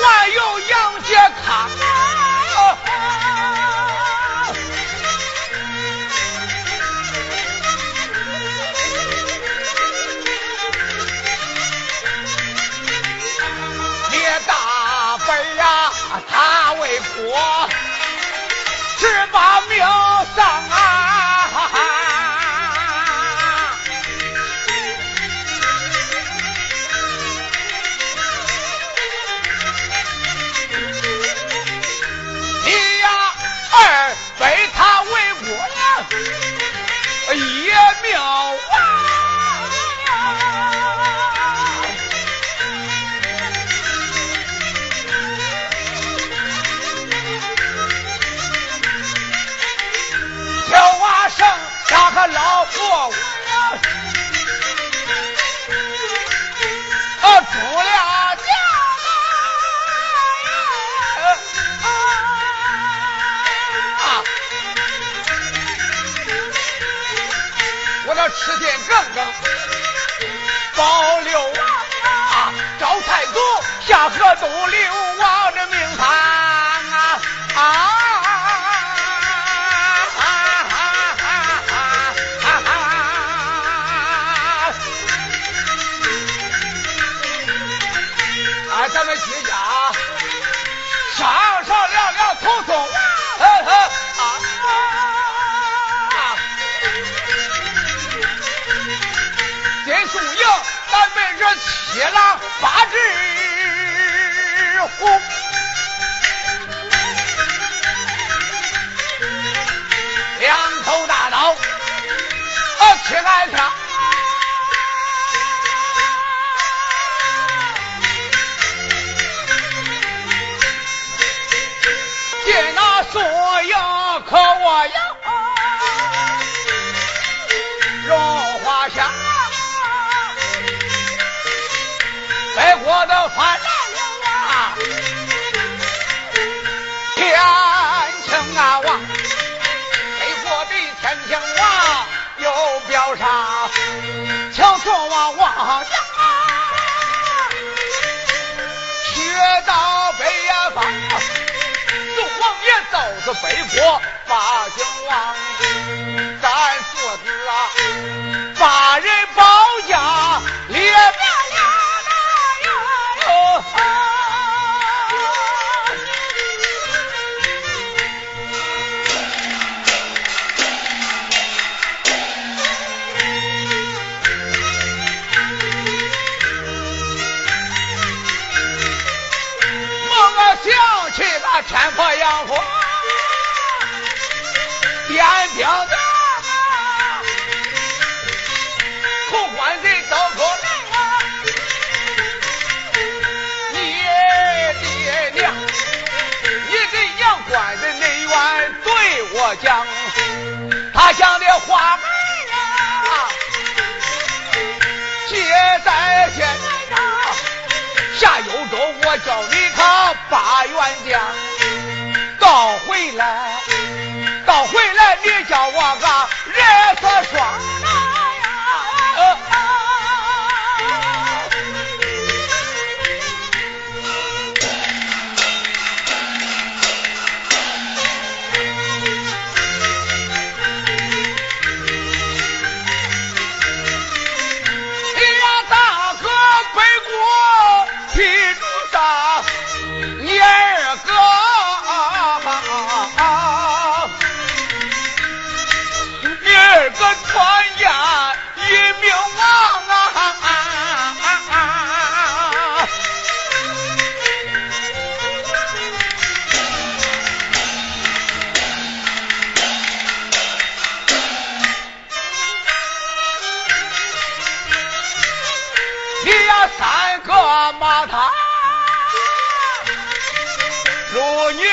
还有杨姐康啊列大本啊他为国是把命丧这吃点更更。保六王啊，招太祖下河东流王这名盘啊！啊了八只虎。两口大刀，啊，切开了。都子背锅把姓王，咱父子啊把人保家烈呀那哪呀哟！我我想起那天破阳关。老娘，后官的刀口内啊！你爹娘，你爹娘关的内院，对我讲，他讲的话儿啊，接在先，下幽州，我叫你他把冤家告回来。你叫我个日子爽。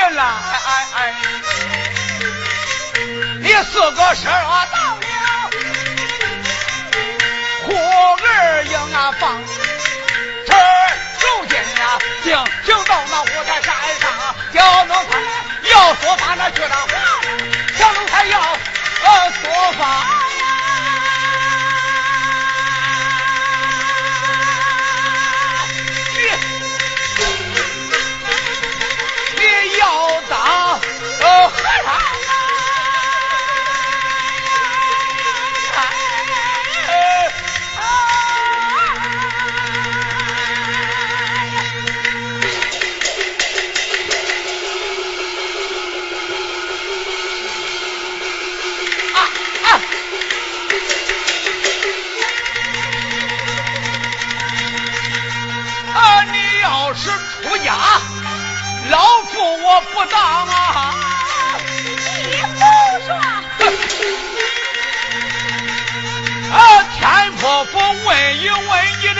你了，你四个十二到了，虎儿应啊放，这如今呀，行行到那五台山上，小奴才要说法那去了话，小奴才要呃说法。一问你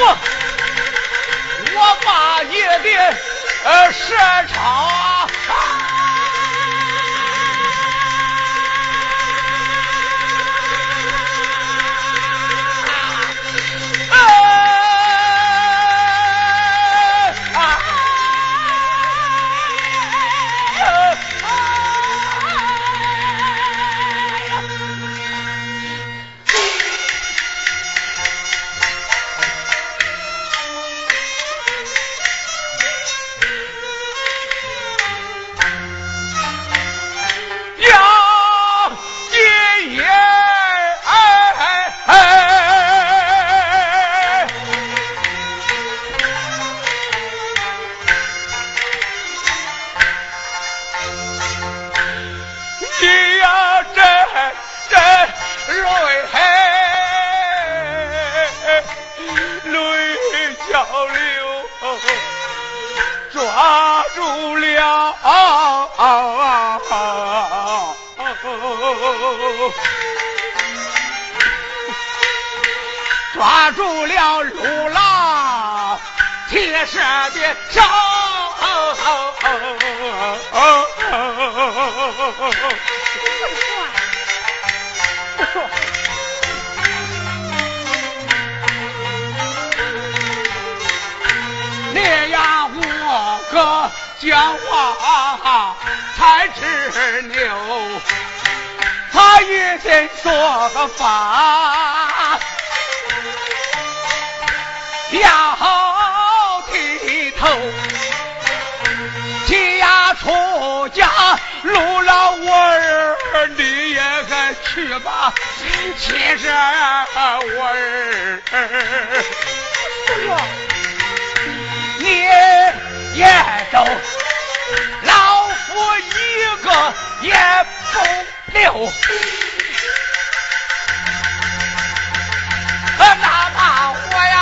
我我把你的呃射场。抓住了陆郎铁石的手，你呀，我哥。讲话才执拗，他一心说个法，要剃头，鸡呀出家，路老我儿，你也该去吧，其实我儿。你也走，老夫一个也不留。哪怕我呀，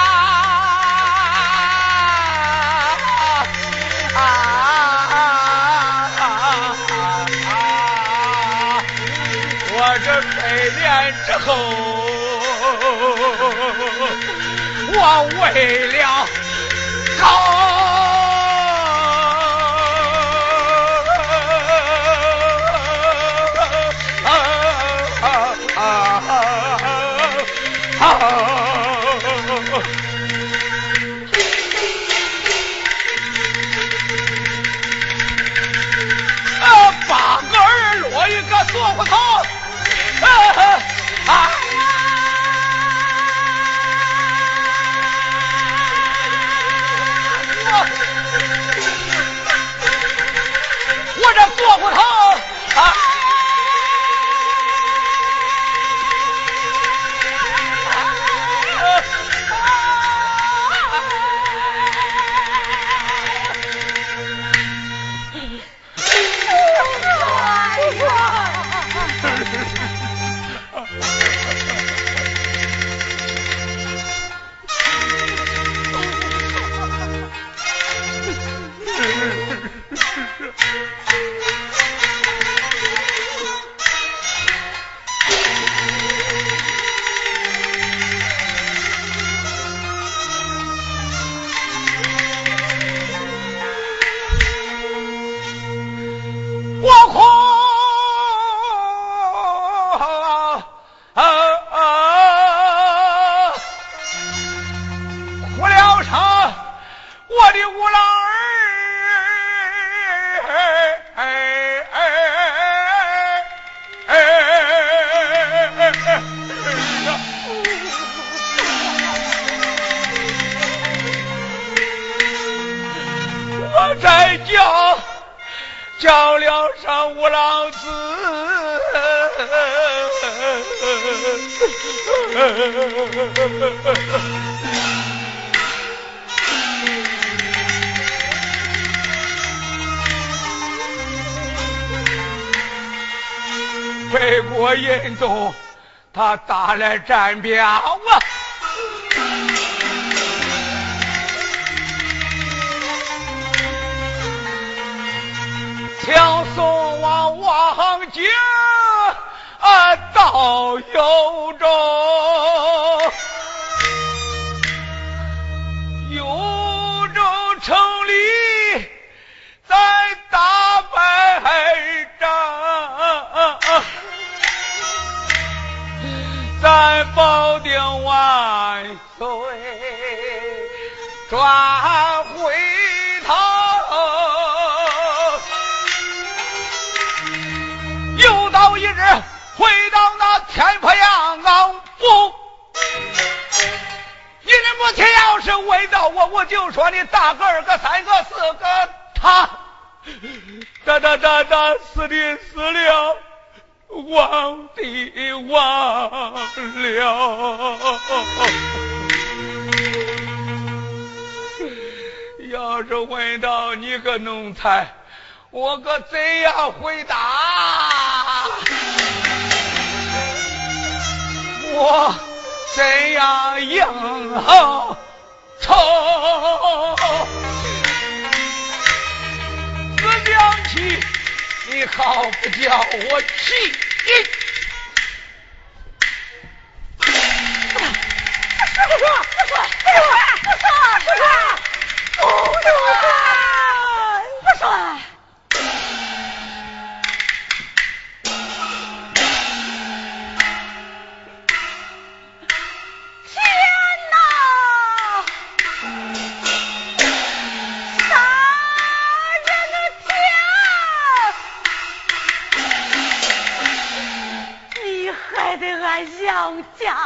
我这百年之后，我为了。他打来战表。保定万岁转回头，又到一日。回到那天婆阳王府，你的母亲要是问到我，我就说你大个二个三个四个他，哒哒哒哒死的死了，忘的忘了。要是问到你个奴才，我可怎样回答？我怎样应酬？自想起，你好不叫我气！不说不说不说不说不说不说不说。杨家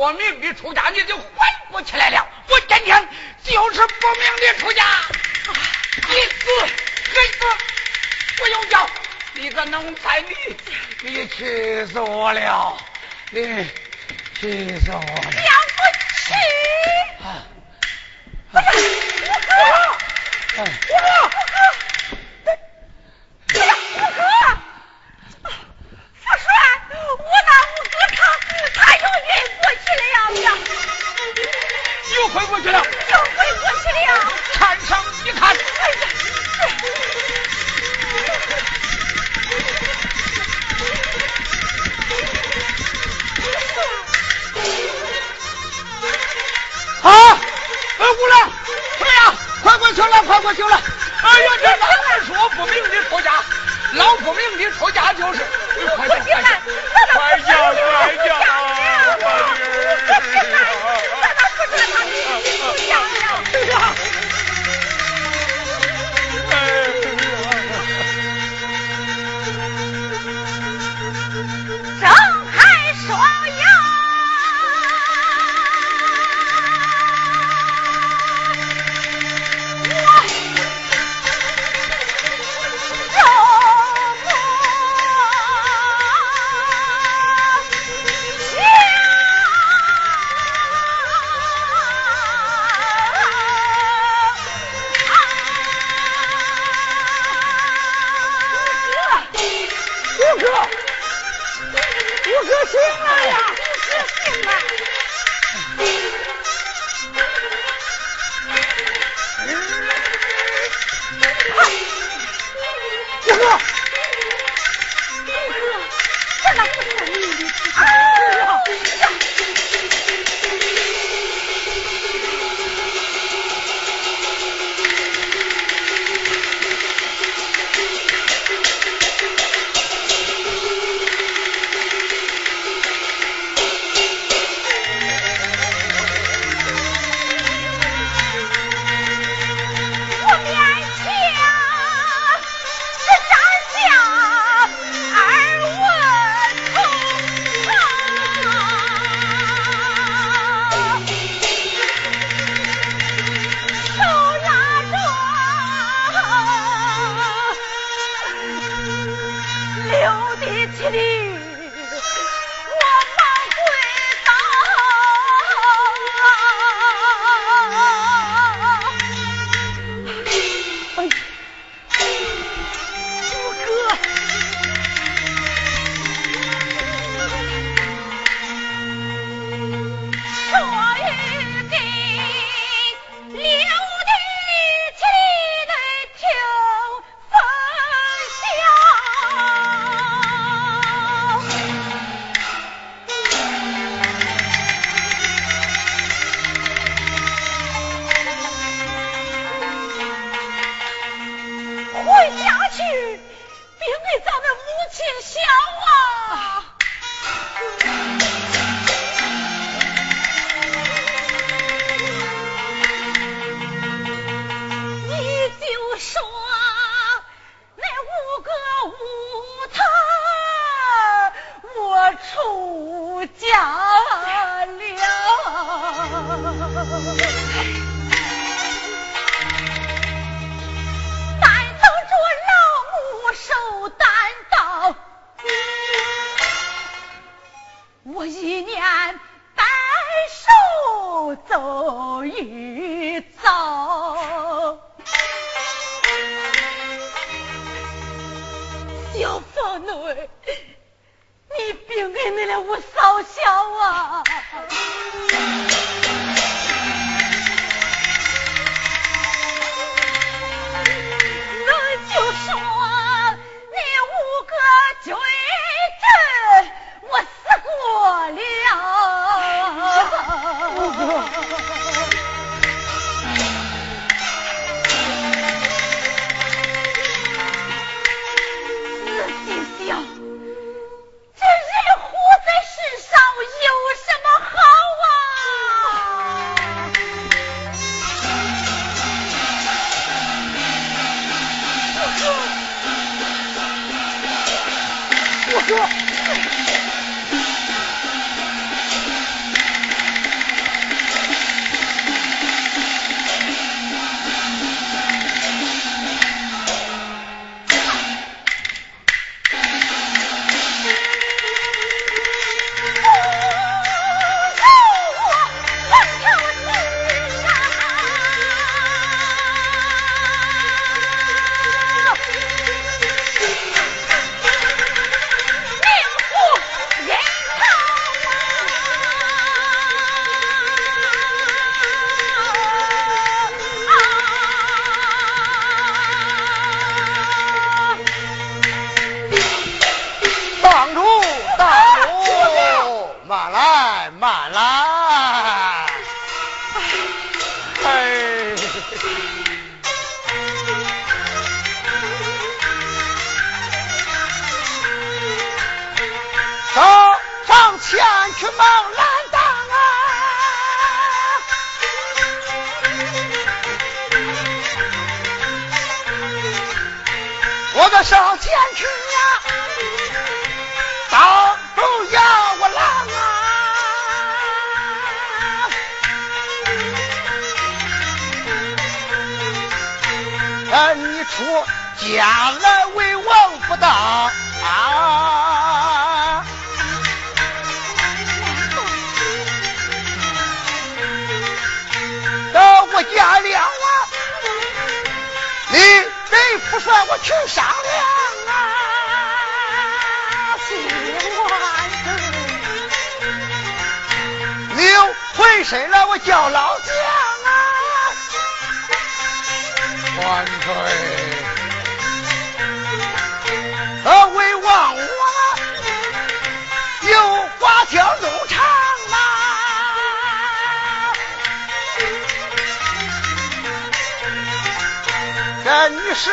我明的出家你就缓不起来了。我今天就是不明的出家，你死你死，不用叫，你个奴才，你你气死我了，你气死我了，就是。走一走。小凤女，你别挨那了我嫂小啊！慢来，慢来。哎。走上前去忙拦挡啊！我的上前去呀、挡住呀！出家来为王不当啊！我家了啊，你真不算我去商量啊，你回身来我叫老将万岁！呃，为王我有花条路长。这女舍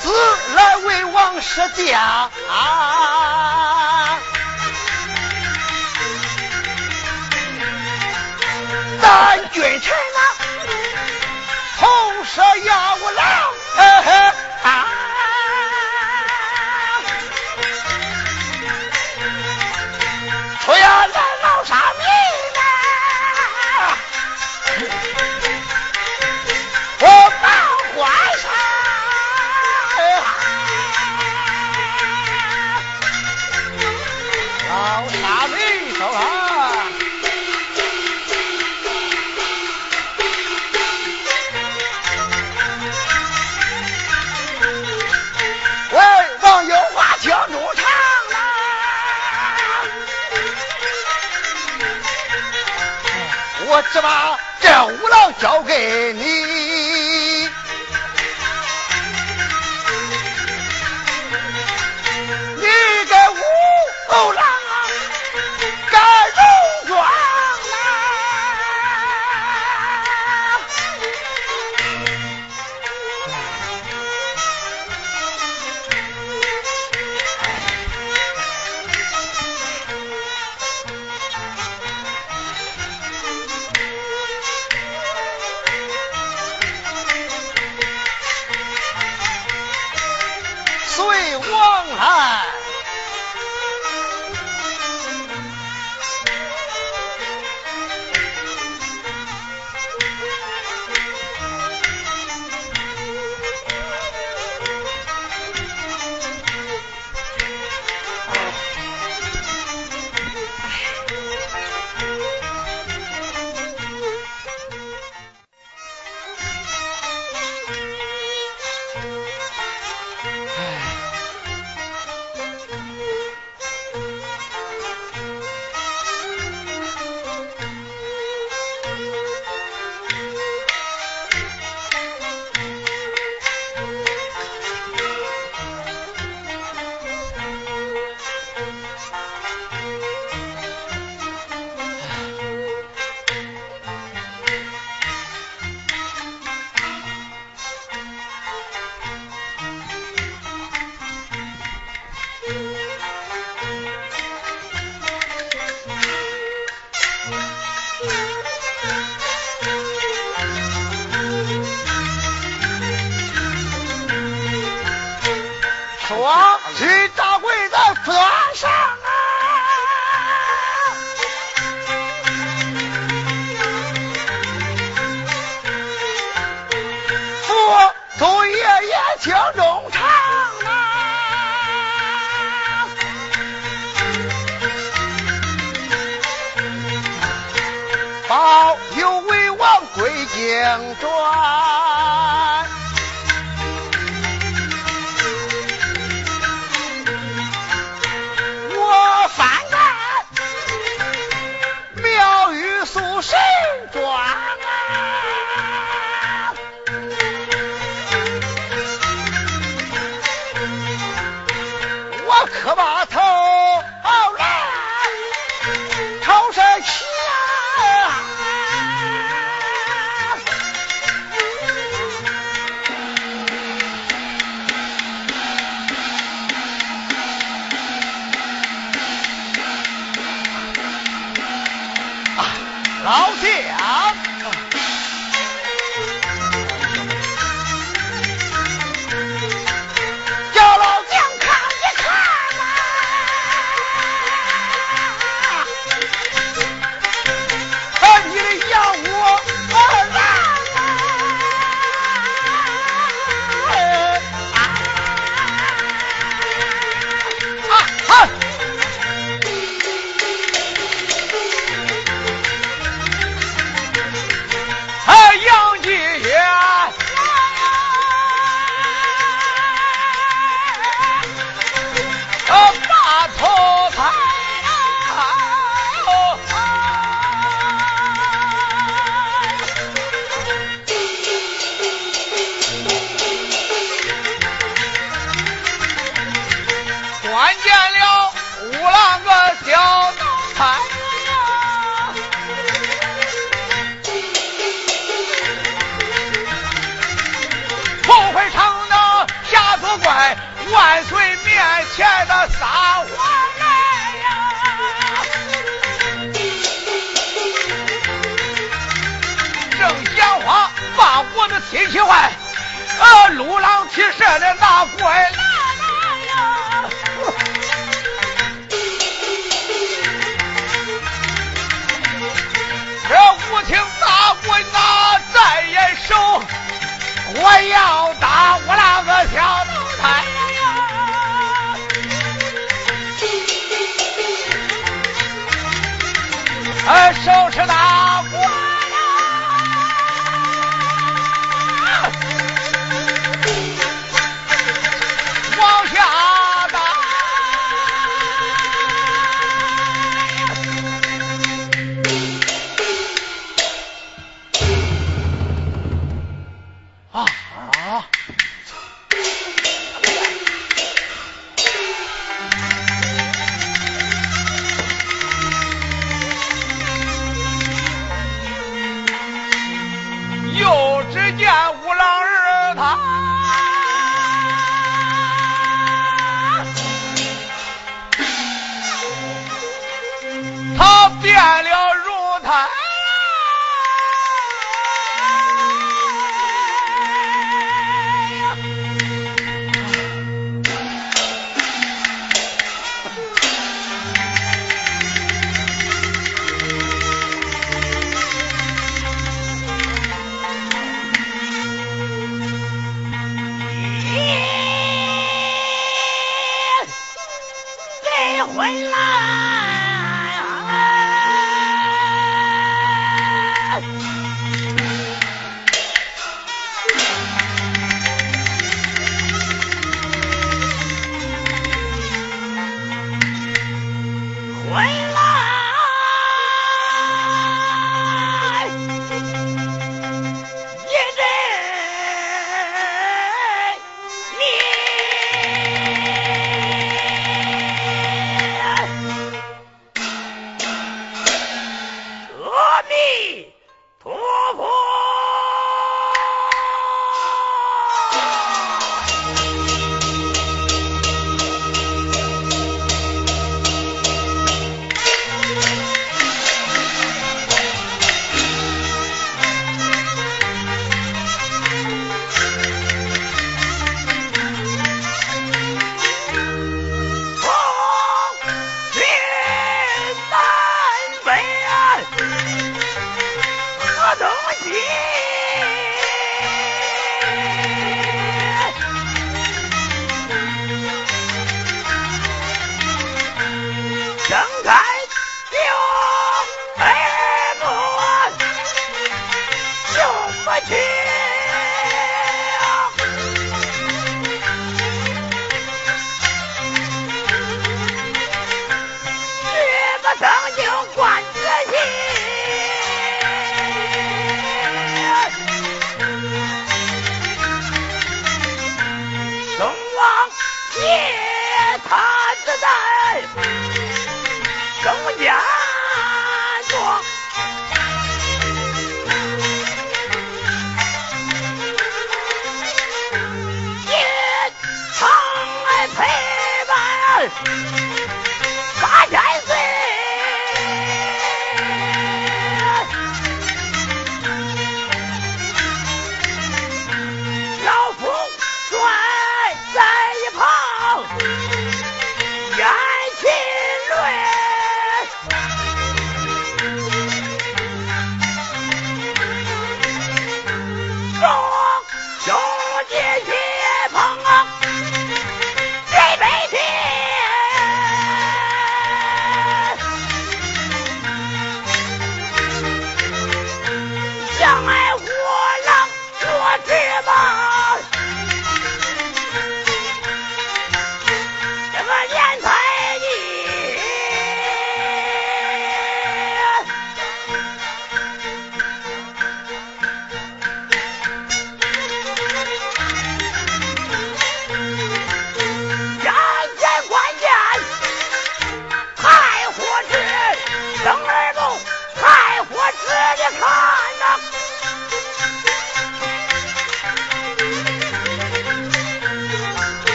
自来为王舍家，咱君臣啊，同舍呀我郎，出郎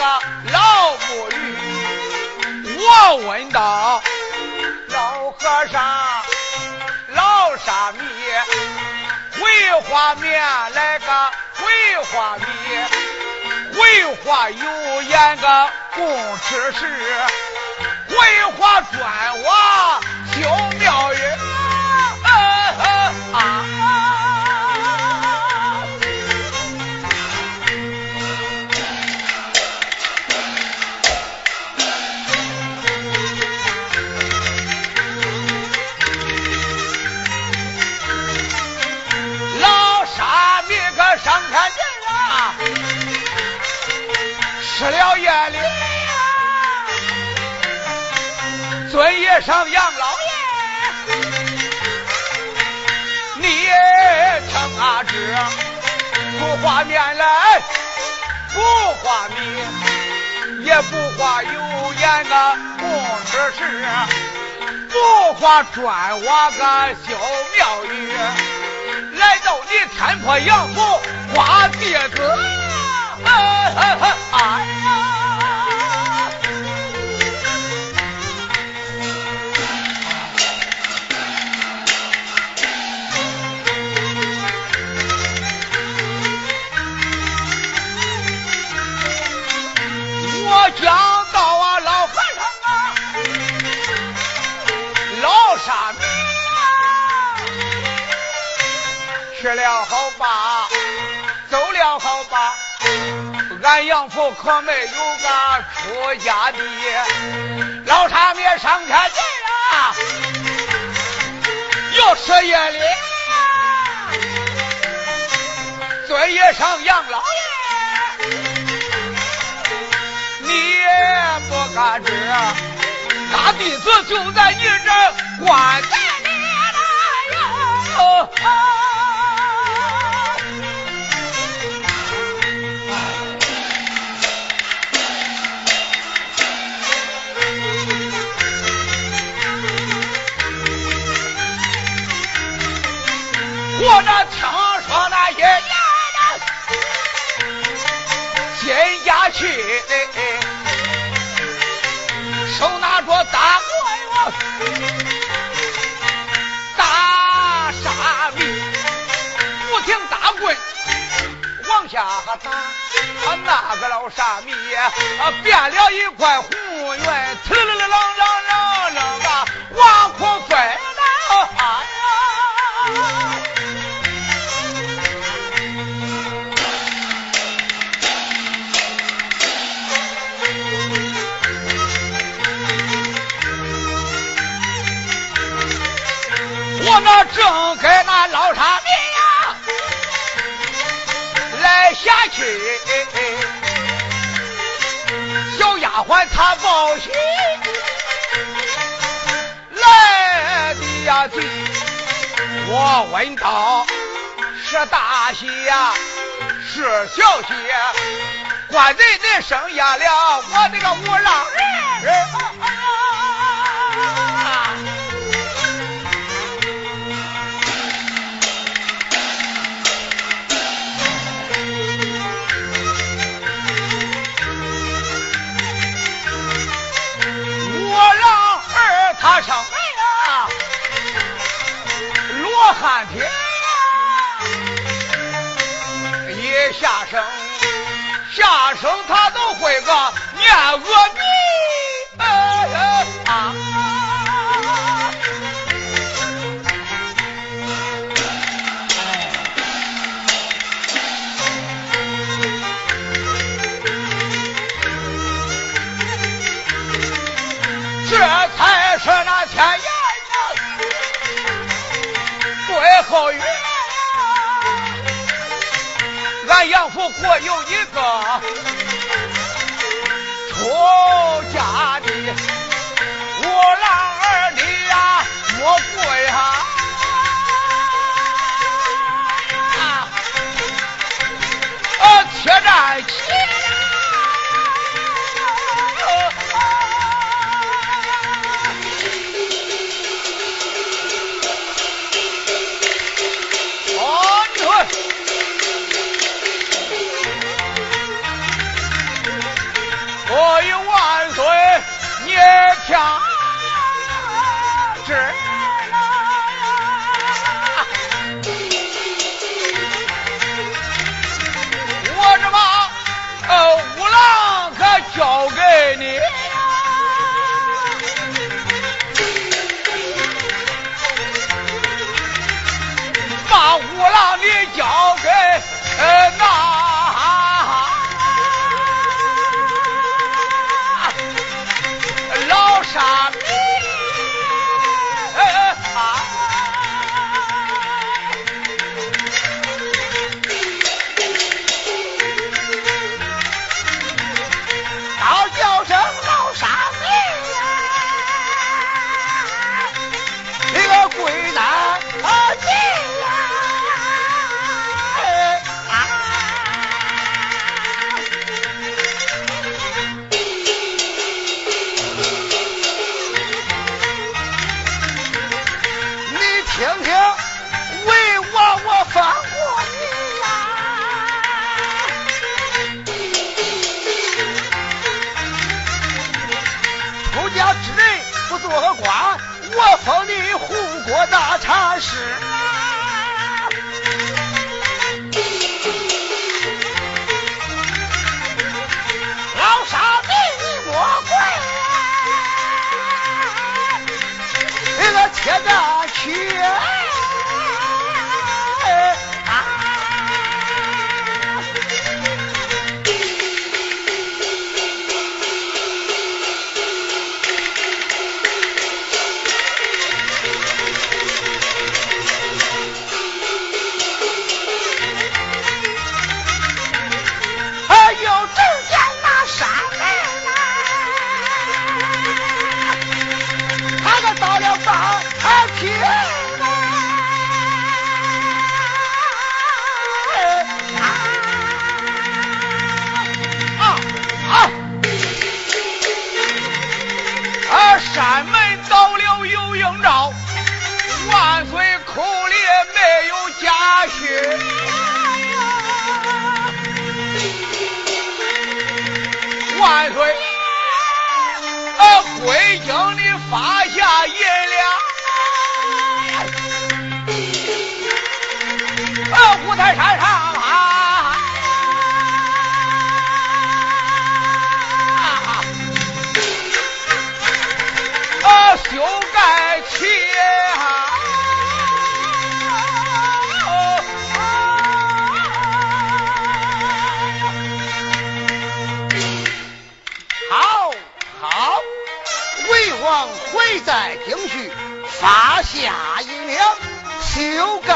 个老木鱼。我问道，老和尚，老沙弥，回花面来个回花米，回花有盐个供吃食，回花砖瓦修庙宇。吃了夜里。尊爷上养老。阿知不画面来，不画米，也不画油盐个供吃食，不画砖瓦个修庙宇，来到你天坡杨府画弟子，哎呀！讲到啊，老和尚啊，老沙弥啊，吃了好吧，走了好吧，俺杨府可没有个出家的。老沙弥上天去啊，要吃夜里，尊爷上杨老爷。不敢知，大弟子就在你这棺材里了哟。那听说那些爷家，去，手拿着大棍我，打沙弥，不停打棍，往下打，啊那个老沙弥啊，变了一块红圆，呲啦啦啦啦啦啦啊，往空飞呢，哎呀。我正跟那老沙弥呀来下去，小丫鬟她报喜来的呀急，我问道是大喜呀是小喜？官人人生下了我这个五郎人。下生他都会个念阿我有一个出家的五郎儿，你呀莫跪哈！啊，铁站起。听听，为我我放过你呀！出家之人不做官，我封你护国大禅师。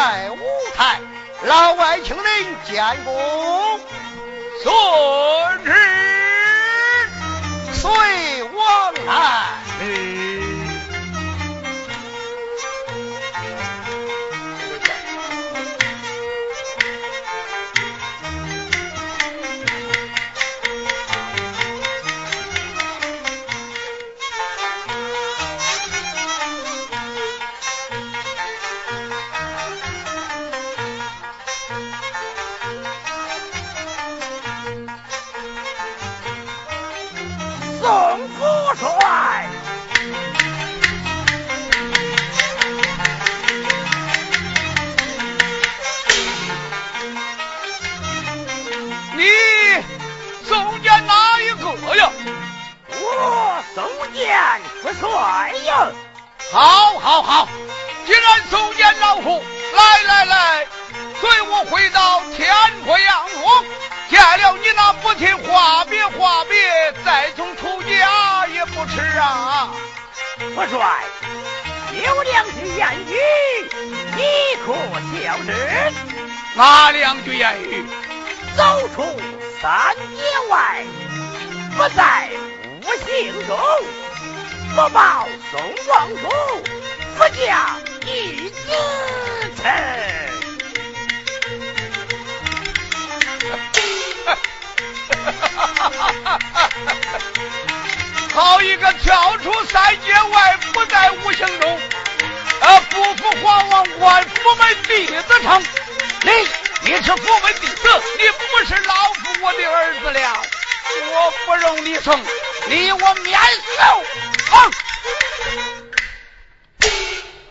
在舞台，老外请您见功，孙旨随王来。好，既然送见老夫，来来来，随我回到天坡阳路，见了你那母亲，话别话别，再从出家也不迟啊！不帅，有两句言语，你可晓知？哪两句言语？走出三界外，不在五行中。不报宋王府，不嫁一子臣。好一个跳出三界外，不在五行中，啊，不负皇王官，府门弟子称。你，你是府门弟子，你不是老夫我的儿子了，我不容你成，你我免死。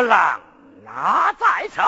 无郎拿在手，